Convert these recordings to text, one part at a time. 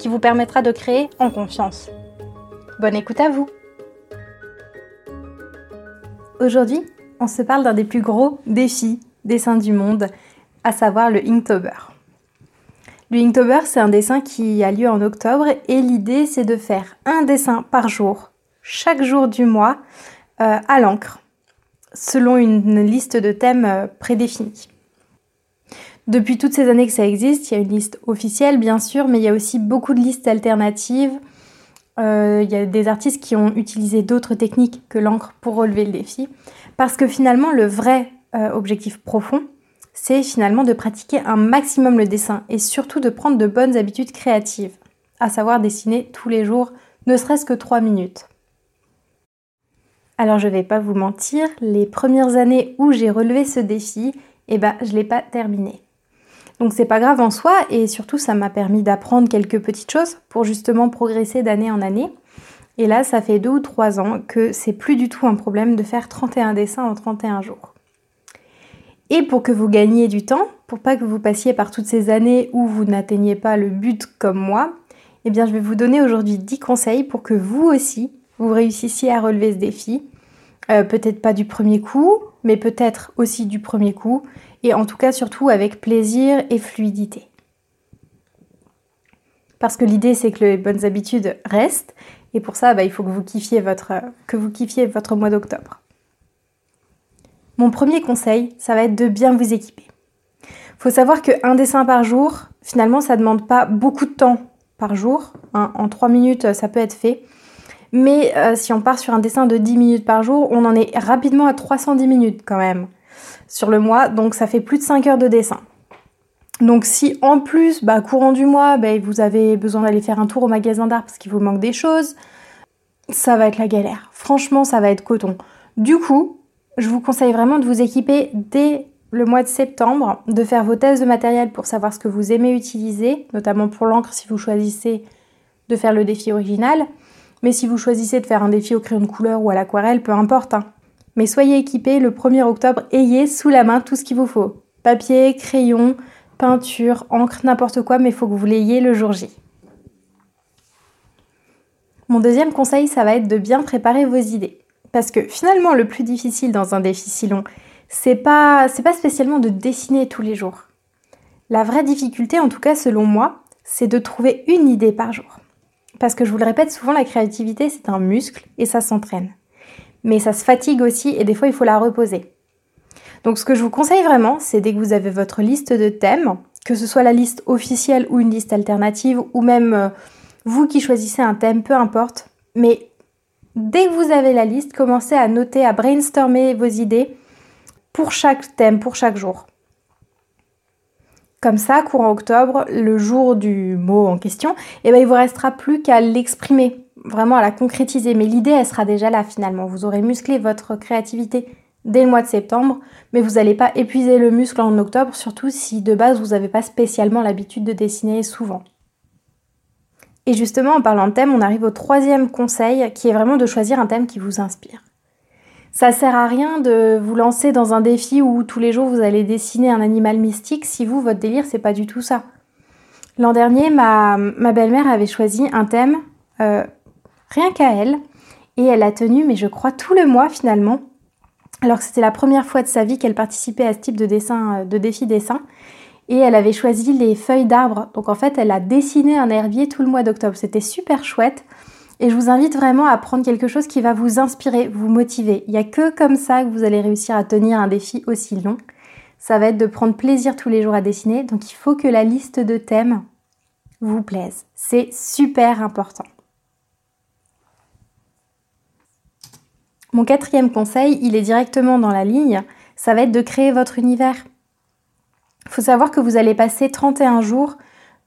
qui vous permettra de créer en confiance. Bonne écoute à vous Aujourd'hui, on se parle d'un des plus gros défis dessins du monde, à savoir le Inktober. Le Inktober, c'est un dessin qui a lieu en octobre et l'idée c'est de faire un dessin par jour, chaque jour du mois, euh, à l'encre, selon une liste de thèmes euh, prédéfinis. Depuis toutes ces années que ça existe, il y a une liste officielle bien sûr, mais il y a aussi beaucoup de listes alternatives. Euh, il y a des artistes qui ont utilisé d'autres techniques que l'encre pour relever le défi. Parce que finalement, le vrai euh, objectif profond, c'est finalement de pratiquer un maximum le dessin et surtout de prendre de bonnes habitudes créatives, à savoir dessiner tous les jours, ne serait-ce que 3 minutes. Alors je vais pas vous mentir, les premières années où j'ai relevé ce défi, eh ben je l'ai pas terminé. Donc c'est pas grave en soi et surtout ça m'a permis d'apprendre quelques petites choses pour justement progresser d'année en année. Et là, ça fait deux ou trois ans que c'est plus du tout un problème de faire 31 dessins en 31 jours. Et pour que vous gagniez du temps, pour pas que vous passiez par toutes ces années où vous n'atteigniez pas le but comme moi, eh bien je vais vous donner aujourd'hui 10 conseils pour que vous aussi, vous réussissiez à relever ce défi. Euh, peut-être pas du premier coup, mais peut-être aussi du premier coup, et en tout cas surtout avec plaisir et fluidité. Parce que l'idée c'est que les bonnes habitudes restent, et pour ça bah, il faut que vous kiffiez votre, mois d'octobre. Mon premier conseil, ça va être de bien vous équiper. Il faut savoir qu'un dessin par jour, finalement, ça ne demande pas beaucoup de temps par jour. Hein. en 3 minutes, ça peut être fait. Mais euh, si on part sur un dessin de 10 minutes par jour, on en est rapidement à 310 minutes quand même sur le mois, donc ça fait plus de 5 heures de dessin. Donc si en plus, bah, courant du mois, bah, vous avez besoin d'aller faire un tour au magasin d'art parce qu'il vous manque des choses, ça va être la galère. Franchement, ça va être coton. Du coup, je vous conseille vraiment de vous équiper dès le mois de septembre, de faire vos tests de matériel pour savoir ce que vous aimez utiliser, notamment pour l'encre si vous choisissez de faire le défi original. Mais si vous choisissez de faire un défi au crayon de couleur ou à l'aquarelle, peu importe. Hein. Mais soyez équipés le 1er octobre, ayez sous la main tout ce qu'il vous faut. Papier, crayon, peinture, encre, n'importe quoi, mais il faut que vous l'ayez le jour J. Mon deuxième conseil, ça va être de bien préparer vos idées. Parce que finalement, le plus difficile dans un défi si long, c'est pas, pas spécialement de dessiner tous les jours. La vraie difficulté, en tout cas selon moi, c'est de trouver une idée par jour. Parce que je vous le répète souvent, la créativité, c'est un muscle et ça s'entraîne mais ça se fatigue aussi et des fois il faut la reposer. Donc ce que je vous conseille vraiment, c'est dès que vous avez votre liste de thèmes, que ce soit la liste officielle ou une liste alternative, ou même euh, vous qui choisissez un thème, peu importe, mais dès que vous avez la liste, commencez à noter, à brainstormer vos idées pour chaque thème, pour chaque jour. Comme ça, courant octobre, le jour du mot en question, eh ben, il vous restera plus qu'à l'exprimer vraiment à la concrétiser. Mais l'idée, elle sera déjà là finalement. Vous aurez musclé votre créativité dès le mois de septembre, mais vous n'allez pas épuiser le muscle en octobre, surtout si de base vous n'avez pas spécialement l'habitude de dessiner souvent. Et justement, en parlant de thème, on arrive au troisième conseil, qui est vraiment de choisir un thème qui vous inspire. Ça sert à rien de vous lancer dans un défi où tous les jours vous allez dessiner un animal mystique si vous, votre délire, c'est pas du tout ça. L'an dernier, ma, ma belle-mère avait choisi un thème euh, rien qu'à elle. Et elle a tenu, mais je crois, tout le mois finalement. Alors que c'était la première fois de sa vie qu'elle participait à ce type de dessin, euh, de défi dessin. Et elle avait choisi les feuilles d'arbres. Donc en fait, elle a dessiné un herbier tout le mois d'octobre. C'était super chouette. Et je vous invite vraiment à prendre quelque chose qui va vous inspirer, vous motiver. Il n'y a que comme ça que vous allez réussir à tenir un défi aussi long. Ça va être de prendre plaisir tous les jours à dessiner. Donc il faut que la liste de thèmes vous plaise. C'est super important. Mon quatrième conseil, il est directement dans la ligne, ça va être de créer votre univers. Il faut savoir que vous allez passer 31 jours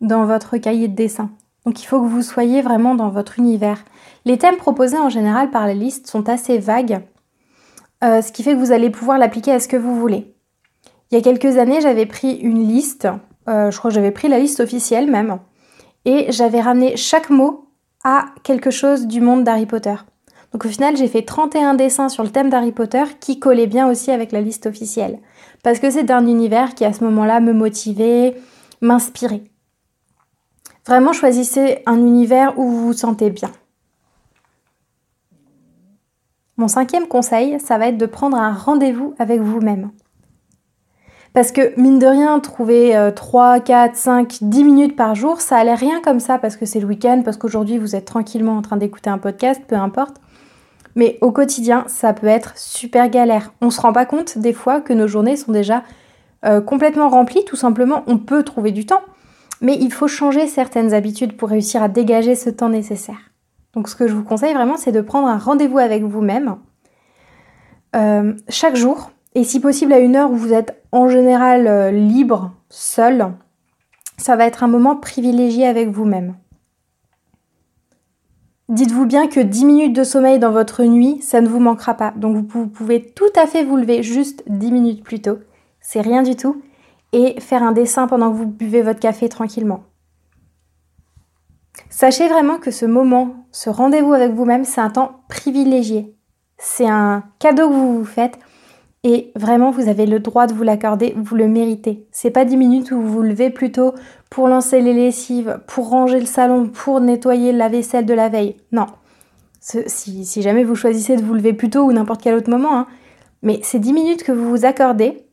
dans votre cahier de dessin. Donc il faut que vous soyez vraiment dans votre univers. Les thèmes proposés en général par la liste sont assez vagues, euh, ce qui fait que vous allez pouvoir l'appliquer à ce que vous voulez. Il y a quelques années, j'avais pris une liste, euh, je crois que j'avais pris la liste officielle même, et j'avais ramené chaque mot à quelque chose du monde d'Harry Potter. Donc au final, j'ai fait 31 dessins sur le thème d'Harry Potter qui collaient bien aussi avec la liste officielle. Parce que c'est un univers qui à ce moment-là me motivait, m'inspirait. Vraiment choisissez un univers où vous vous sentez bien. Mon cinquième conseil, ça va être de prendre un rendez-vous avec vous-même. Parce que, mine de rien, trouver 3, 4, 5, 10 minutes par jour, ça allait rien comme ça parce que c'est le week-end, parce qu'aujourd'hui vous êtes tranquillement en train d'écouter un podcast, peu importe. Mais au quotidien, ça peut être super galère. On se rend pas compte des fois que nos journées sont déjà euh, complètement remplies, tout simplement. On peut trouver du temps, mais il faut changer certaines habitudes pour réussir à dégager ce temps nécessaire. Donc ce que je vous conseille vraiment, c'est de prendre un rendez-vous avec vous-même euh, chaque jour, et si possible à une heure où vous êtes en général euh, libre, seul, ça va être un moment privilégié avec vous-même. Dites-vous bien que 10 minutes de sommeil dans votre nuit, ça ne vous manquera pas. Donc vous pouvez tout à fait vous lever juste 10 minutes plus tôt. C'est rien du tout. Et faire un dessin pendant que vous buvez votre café tranquillement. Sachez vraiment que ce moment, ce rendez-vous avec vous-même, c'est un temps privilégié. C'est un cadeau que vous vous faites et vraiment vous avez le droit de vous l'accorder, vous le méritez. C'est pas 10 minutes où vous vous levez plutôt pour lancer les lessives, pour ranger le salon, pour nettoyer la vaisselle de la veille. Non. Si, jamais vous choisissez de vous lever plus tôt ou n'importe quel autre moment, hein. mais ces 10 minutes que vous vous accordez,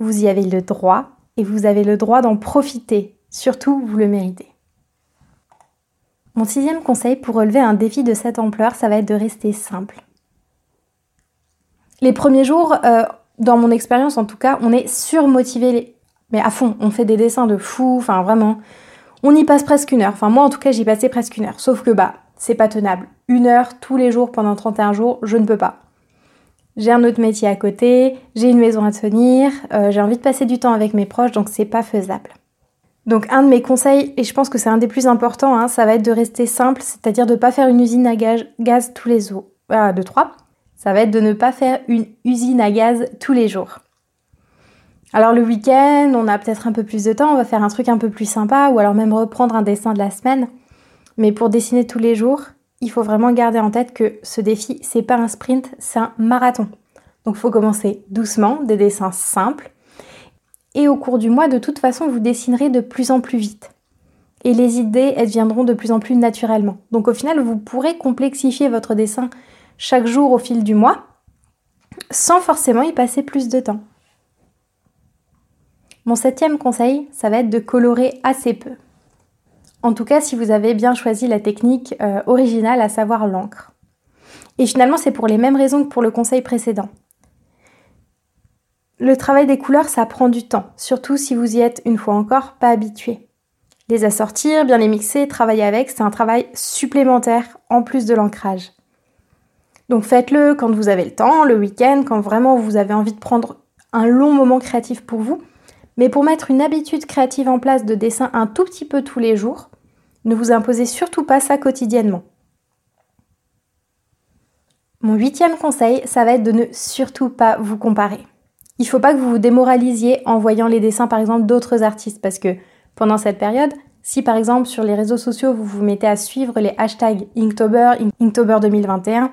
vous y avez le droit et vous avez le droit d'en profiter. Surtout, vous le méritez. Mon sixième conseil pour relever un défi de cette ampleur, ça va être de rester simple. Les premiers jours, euh, dans mon expérience en tout cas, on est surmotivé, mais à fond. On fait des dessins de fou, enfin vraiment. On y passe presque une heure. Enfin, moi en tout cas, j'y passais presque une heure. Sauf que bah, c'est pas tenable. Une heure tous les jours pendant 31 jours, je ne peux pas. J'ai un autre métier à côté, j'ai une maison à tenir, euh, j'ai envie de passer du temps avec mes proches, donc c'est pas faisable. Donc un de mes conseils, et je pense que c'est un des plus importants, hein, ça va être de rester simple, c'est-à-dire de ne pas faire une usine à gaz, tous les jours. Ah, de trois ça va être de ne pas faire une usine à gaz tous les jours. Alors le week-end, on a peut-être un peu plus de temps, on va faire un truc un peu plus sympa ou alors même reprendre un dessin de la semaine. Mais pour dessiner tous les jours, il faut vraiment garder en tête que ce défi, c'est pas un sprint, c'est un marathon. Donc il faut commencer doucement, des dessins simples. Et au cours du mois, de toute façon, vous dessinerez de plus en plus vite. Et les idées, elles viendront de plus en plus naturellement. Donc au final, vous pourrez complexifier votre dessin chaque jour au fil du mois, sans forcément y passer plus de temps. Mon septième conseil, ça va être de colorer assez peu. En tout cas, si vous avez bien choisi la technique euh, originale, à savoir l'encre. Et finalement, c'est pour les mêmes raisons que pour le conseil précédent. Le travail des couleurs, ça prend du temps, surtout si vous y êtes une fois encore pas habitué. Les assortir, bien les mixer, travailler avec, c'est un travail supplémentaire en plus de l'ancrage. Donc faites-le quand vous avez le temps, le week-end, quand vraiment vous avez envie de prendre un long moment créatif pour vous. Mais pour mettre une habitude créative en place de dessin un tout petit peu tous les jours, ne vous imposez surtout pas ça quotidiennement. Mon huitième conseil, ça va être de ne surtout pas vous comparer. Il ne faut pas que vous vous démoralisiez en voyant les dessins par exemple d'autres artistes parce que pendant cette période, si par exemple sur les réseaux sociaux vous vous mettez à suivre les hashtags Inktober, Inktober 2021,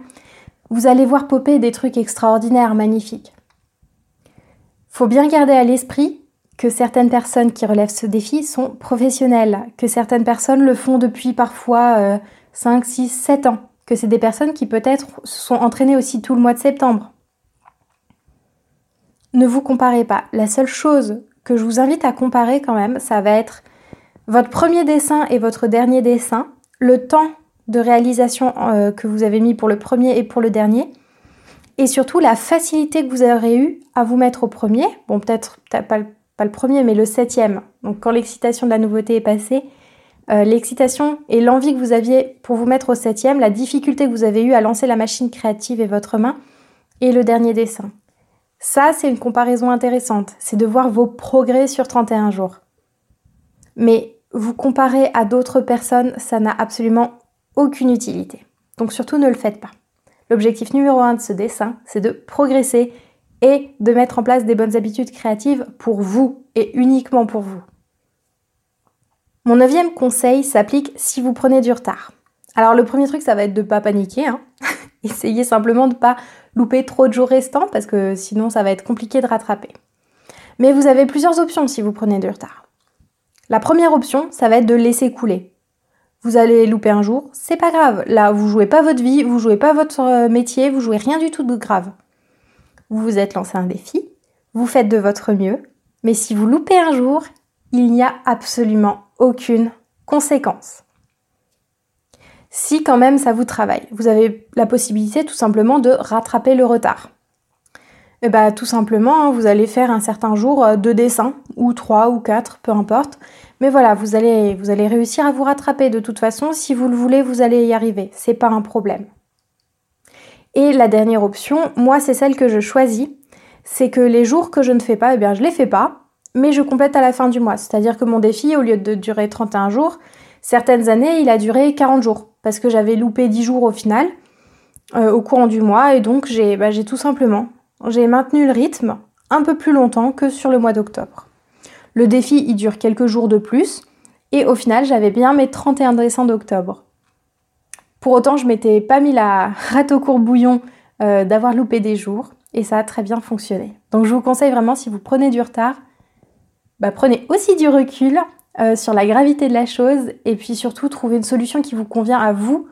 vous allez voir popper des trucs extraordinaires, magnifiques. Faut bien garder à l'esprit que certaines personnes qui relèvent ce défi sont professionnelles, que certaines personnes le font depuis parfois 5, 6, 7 ans, que c'est des personnes qui peut-être se sont entraînées aussi tout le mois de septembre. Ne vous comparez pas. La seule chose que je vous invite à comparer quand même, ça va être votre premier dessin et votre dernier dessin, le temps de réalisation euh, que vous avez mis pour le premier et pour le dernier. Et surtout la facilité que vous aurez eu à vous mettre au premier. Bon, peut-être pas, pas, le premier, mais le septième. Donc quand l'excitation de la nouveauté est passée, euh, l'excitation et l'envie que vous aviez pour vous mettre au septième, la difficulté que vous avez eue à lancer la machine créative et votre main, et le dernier dessin. Ça, c'est une comparaison intéressante. C'est de voir vos progrès sur 31 jours. Mais vous comparer à d'autres personnes, ça n'a absolument aucune utilité. Donc surtout ne le faites pas. L'objectif numéro un de ce dessin, c'est de progresser et de mettre en place des bonnes habitudes créatives pour vous et uniquement pour vous. Mon neuvième conseil s'applique si vous prenez du retard. Alors le premier truc, ça va être de ne pas paniquer. Hein. Essayez simplement de ne pas louper trop de jours restants parce que sinon ça va être compliqué de rattraper. Mais vous avez plusieurs options si vous prenez du retard. La première option, ça va être de laisser couler. Vous allez louper un jour, c'est pas grave. Là, vous jouez pas votre vie, vous jouez pas votre euh, métier, vous jouez rien du tout de grave. Vous vous êtes lancé un défi, vous faites de votre mieux, mais si vous loupez un jour, il n'y a absolument aucune conséquence. Si quand même ça vous travaille, vous avez la possibilité tout simplement de rattraper le retard. Et eh bah, tout simplement, hein, vous allez faire un certain jour euh, deux dessins, ou trois ou quatre, peu importe. Mais voilà, vous allez, vous allez réussir à vous rattraper de toute façon. Si vous le voulez, vous allez y arriver. C'est pas un problème. Et la dernière option, moi, c'est celle que je choisis. C'est que les jours que je ne fais pas, eh bien, je les fais pas, mais je complète à la fin du mois. C'est-à-dire que mon défi, au lieu de durer 31 jours, certaines années, il a duré 40 jours. Parce que j'avais loupé 10 jours au final, euh, au courant du mois. Et donc, bah, j'ai tout simplement j'ai maintenu le rythme un peu plus longtemps que sur le mois d'octobre. Le défi, il dure quelques jours de plus, et au final, j'avais bien mes 31 dessins d'octobre. Pour autant, je m'étais pas mis la rate au courbouillon euh, d'avoir loupé des jours, et ça a très bien fonctionné. Donc je vous conseille vraiment, si vous prenez du retard, bah, prenez aussi du recul euh, sur la gravité de la chose, et puis surtout trouvez une solution qui vous convient à vous,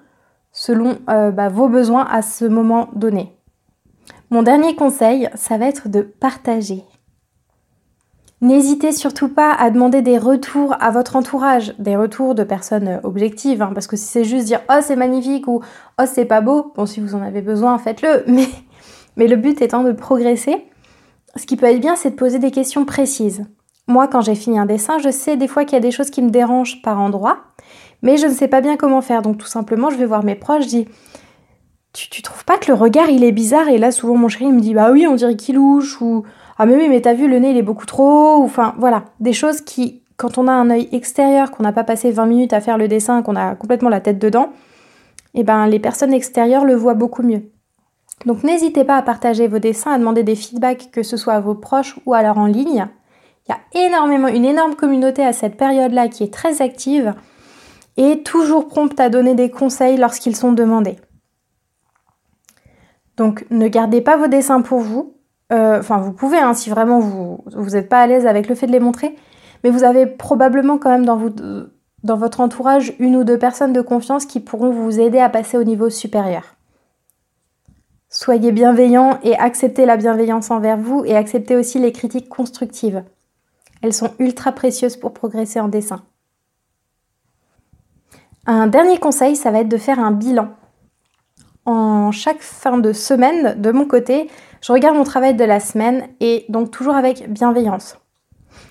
selon euh, bah, vos besoins à ce moment donné. Mon dernier conseil, ça va être de partager. N'hésitez surtout pas à demander des retours à votre entourage, des retours de personnes objectives, hein, parce que si c'est juste dire oh c'est magnifique ou oh c'est pas beau, bon si vous en avez besoin faites-le, mais, le but étant de progresser, ce qui peut être bien c'est de poser des questions précises. Moi quand j'ai fini un dessin, je sais des fois qu'il y a des choses qui me dérangent par endroit, mais je ne sais pas bien comment faire, donc tout simplement je vais voir mes proches, je dis tu, trouves pas que le regard il est bizarre? Et là, souvent mon chéri me dit bah oui, on dirait qu'il louche ou ah mais oui, mais t'as vu le nez il est beaucoup trop. Enfin voilà, des choses qui, quand on a un œil extérieur, qu'on n'a pas passé 20 minutes à faire le dessin, qu'on a complètement la tête dedans, et eh ben les personnes extérieures le voient beaucoup mieux. Donc n'hésitez pas à partager vos dessins, à demander des feedbacks, que ce soit à vos proches ou alors en ligne. Il y a énormément, une énorme communauté à cette période-là qui est très active et toujours prompte à donner des conseils lorsqu'ils sont demandés. Donc ne gardez pas vos dessins pour vous. Euh, enfin, vous pouvez hein, si vraiment vous n'êtes pas à l'aise avec le fait de les montrer. Mais vous avez probablement quand même dans, dans votre entourage une ou deux personnes de confiance qui pourront vous aider à passer au niveau supérieur. Soyez bienveillants et acceptez la bienveillance envers vous et acceptez aussi les critiques constructives. Elles sont ultra précieuses pour progresser en dessin. Un dernier conseil, ça va être de faire un bilan en chaque fin de semaine, de mon côté, je regarde mon travail de la semaine et donc toujours avec bienveillance.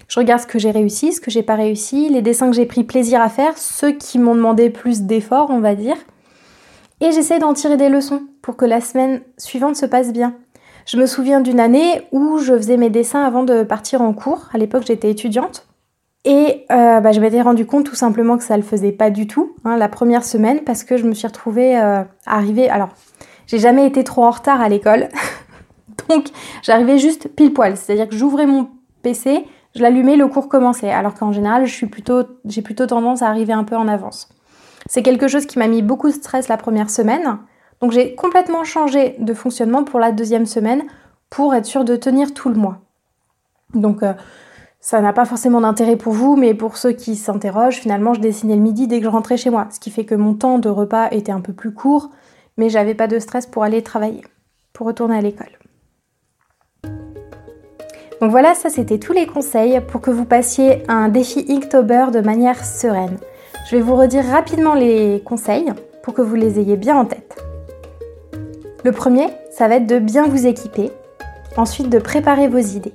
Je regarde ce que j'ai réussi, ce que j'ai pas réussi, les dessins que j'ai pris plaisir à faire, ceux qui m'ont demandé plus d'efforts, on va dire. Et j'essaie d'en tirer des leçons pour que la semaine suivante se passe bien. Je me souviens d'une année où je faisais mes dessins avant de partir en cours. À l'époque, j'étais étudiante. Et euh, bah, je m'étais rendu compte tout simplement que ça le faisait pas du tout hein, la première semaine parce que je me suis retrouvée euh, arrivée. Alors, j'ai jamais été trop en retard à l'école, donc j'arrivais juste pile poil. C'est-à-dire que j'ouvrais mon PC, je l'allumais, le cours commençait. Alors qu'en général, j'ai plutôt tendance à arriver un peu en avance. C'est quelque chose qui m'a mis beaucoup de stress la première semaine. Donc j'ai complètement changé de fonctionnement pour la deuxième semaine pour être sûre de tenir tout le mois. Donc euh, ça n'a pas forcément d'intérêt pour vous, mais pour ceux qui s'interrogent, finalement, je dessinais le midi dès que je rentrais chez moi, ce qui fait que mon temps de repas était un peu plus court, mais j'avais pas de stress pour aller travailler, pour retourner à l'école. Donc voilà, ça c'était tous les conseils pour que vous passiez un défi Inktober de manière sereine. Je vais vous redire rapidement les conseils pour que vous les ayez bien en tête. Le premier, ça va être de bien vous équiper, ensuite de préparer vos idées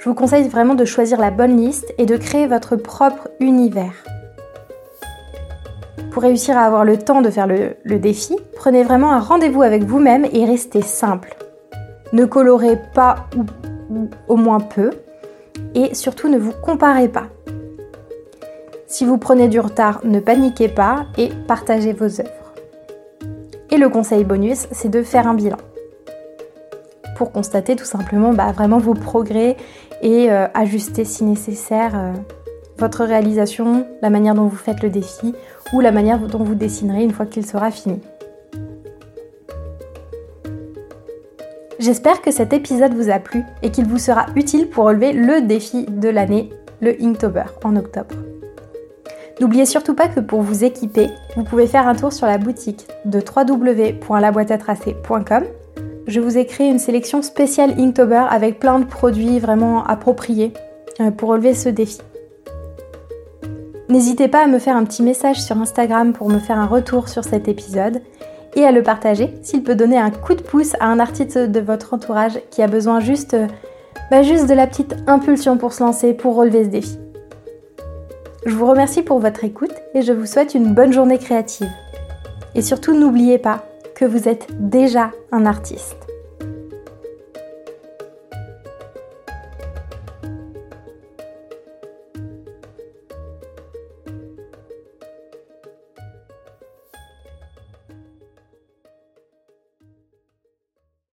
je vous conseille vraiment de choisir la bonne liste et de créer votre propre univers. Pour réussir à avoir le temps de faire le, défi, prenez vraiment un rendez-vous avec vous-même et restez simple. Ne colorez pas ou, au moins peu et surtout ne vous comparez pas. Si vous prenez du retard, ne paniquez pas et partagez vos œuvres. Et le conseil bonus, c'est de faire un bilan. Pour constater tout simplement bah, vraiment vos progrès et euh, ajuster si nécessaire euh, votre réalisation, la manière dont vous faites le défi ou la manière dont vous dessinerez une fois qu'il sera fini. J'espère que cet épisode vous a plu et qu'il vous sera utile pour relever le défi de l'année, le Inktober, en octobre. N'oubliez surtout pas que pour vous équiper, vous pouvez faire un tour sur la boutique de www.laboîteatracée.com. Je vous ai créé une sélection spéciale Inktober avec plein de produits vraiment appropriés euh, pour relever ce défi. N'hésitez pas à me faire un petit message sur Instagram pour me faire un retour sur cet épisode et à le partager s'il peut donner un coup de pouce à un artiste de votre entourage qui a besoin juste, bah juste de la petite impulsion pour se lancer, pour relever ce défi. Je vous remercie pour votre écoute et je vous souhaite une bonne journée créative. Et surtout n'oubliez pas que vous êtes déjà un artiste.